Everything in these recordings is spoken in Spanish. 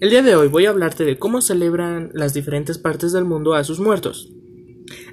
El día de hoy voy a hablarte de cómo celebran las diferentes partes del mundo a sus muertos.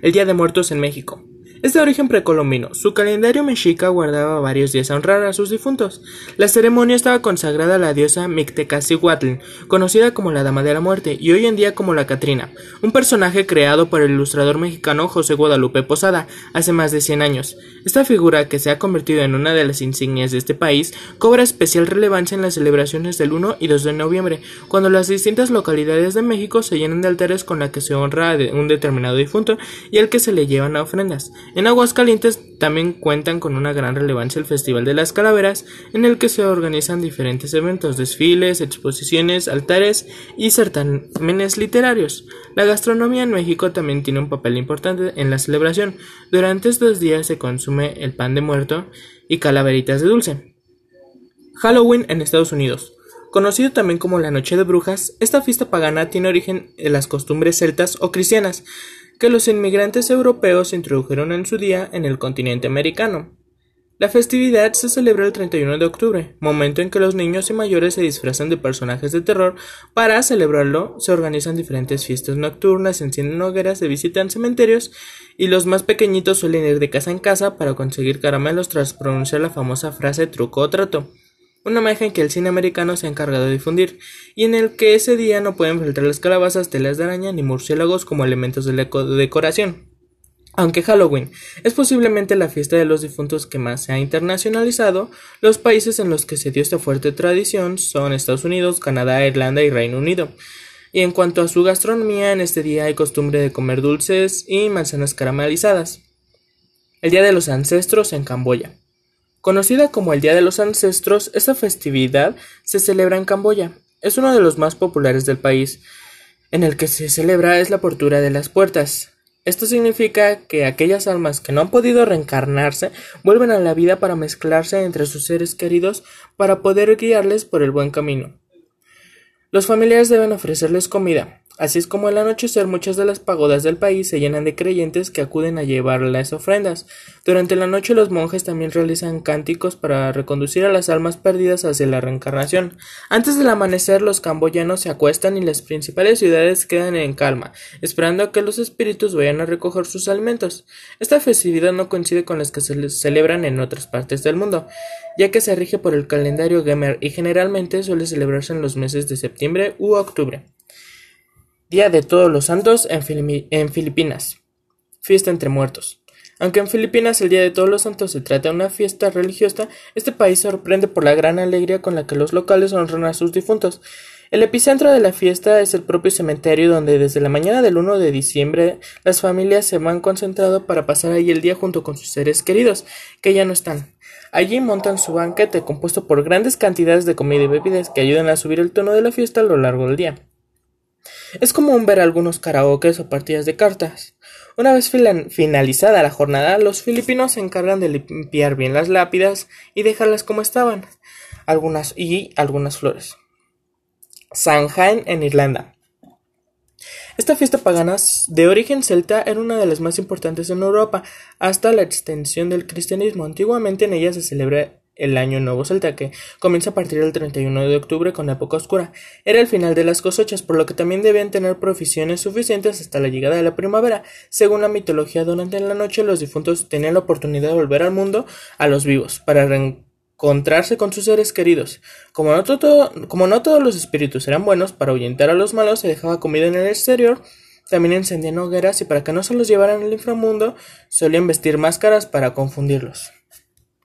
El Día de Muertos en México. Es de origen precolombino. Su calendario mexica guardaba varios días a honrar a sus difuntos. La ceremonia estaba consagrada a la diosa Mictecacihuatl, conocida como la Dama de la Muerte, y hoy en día como la Catrina, un personaje creado por el ilustrador mexicano José Guadalupe Posada hace más de 100 años. Esta figura, que se ha convertido en una de las insignias de este país, cobra especial relevancia en las celebraciones del 1 y 2 de noviembre, cuando las distintas localidades de México se llenan de altares con la que se honra a un determinado difunto y al que se le llevan ofrendas. En Aguascalientes también cuentan con una gran relevancia el Festival de las Calaveras, en el que se organizan diferentes eventos, desfiles, exposiciones, altares y certámenes literarios. La gastronomía en México también tiene un papel importante en la celebración. Durante estos días se consume el pan de muerto y calaveritas de dulce. Halloween en Estados Unidos. Conocido también como la Noche de Brujas, esta fiesta pagana tiene origen en las costumbres celtas o cristianas que los inmigrantes europeos introdujeron en su día en el continente americano. La festividad se celebra el 31 de octubre, momento en que los niños y mayores se disfrazan de personajes de terror. Para celebrarlo, se organizan diferentes fiestas nocturnas, se encienden hogueras, se visitan cementerios y los más pequeñitos suelen ir de casa en casa para conseguir caramelos tras pronunciar la famosa frase truco o trato una imagen que el cine americano se ha encargado de difundir, y en el que ese día no pueden faltar las calabazas, telas de araña ni murciélagos como elementos de la decoración. Aunque Halloween es posiblemente la fiesta de los difuntos que más se ha internacionalizado, los países en los que se dio esta fuerte tradición son Estados Unidos, Canadá, Irlanda y Reino Unido. Y en cuanto a su gastronomía, en este día hay costumbre de comer dulces y manzanas caramelizadas. El Día de los Ancestros en Camboya. Conocida como el Día de los Ancestros, esta festividad se celebra en Camboya. Es uno de los más populares del país. En el que se celebra es la apertura de las puertas. Esto significa que aquellas almas que no han podido reencarnarse vuelven a la vida para mezclarse entre sus seres queridos para poder guiarles por el buen camino. Los familiares deben ofrecerles comida, Así es como al anochecer muchas de las pagodas del país se llenan de creyentes que acuden a llevar las ofrendas. Durante la noche los monjes también realizan cánticos para reconducir a las almas perdidas hacia la reencarnación. Antes del amanecer los camboyanos se acuestan y las principales ciudades quedan en calma, esperando a que los espíritus vayan a recoger sus alimentos. Esta festividad no coincide con las que se celebran en otras partes del mundo, ya que se rige por el calendario Gemer y generalmente suele celebrarse en los meses de septiembre u octubre. Día de Todos los Santos en, Filipinas. Fiesta entre muertos. Aunque en Filipinas el Día de Todos los Santos se trata de una fiesta religiosa, este país sorprende por la gran alegría con la que los locales honran a sus difuntos. El epicentro de la fiesta es el propio cementerio donde desde la mañana del 1 de diciembre las familias se van concentrado para pasar ahí el día junto con sus seres queridos, que ya no están. Allí montan su banquete compuesto por grandes cantidades de comida y bebidas que ayudan a subir el tono de la fiesta a lo largo del día. Es común ver algunos karaokes o partidas de cartas. Una vez finalizada la jornada, los filipinos se encargan de limpiar bien las lápidas y dejarlas como estaban, algunas y algunas flores. Samhain en Irlanda. Esta fiesta pagana de origen celta era una de las más importantes en Europa hasta la extensión del cristianismo. Antiguamente en ella se celebra el año nuevo celta, que comienza a partir del 31 de octubre con época oscura. Era el final de las cosechas, por lo que también debían tener provisiones suficientes hasta la llegada de la primavera. Según la mitología, durante la noche los difuntos tenían la oportunidad de volver al mundo a los vivos, para reencontrarse con sus seres queridos. Como no, como no todos los espíritus eran buenos, para ahuyentar a los malos se dejaba comida en el exterior, también encendían hogueras y para que no se los llevaran al inframundo, solían vestir máscaras para confundirlos.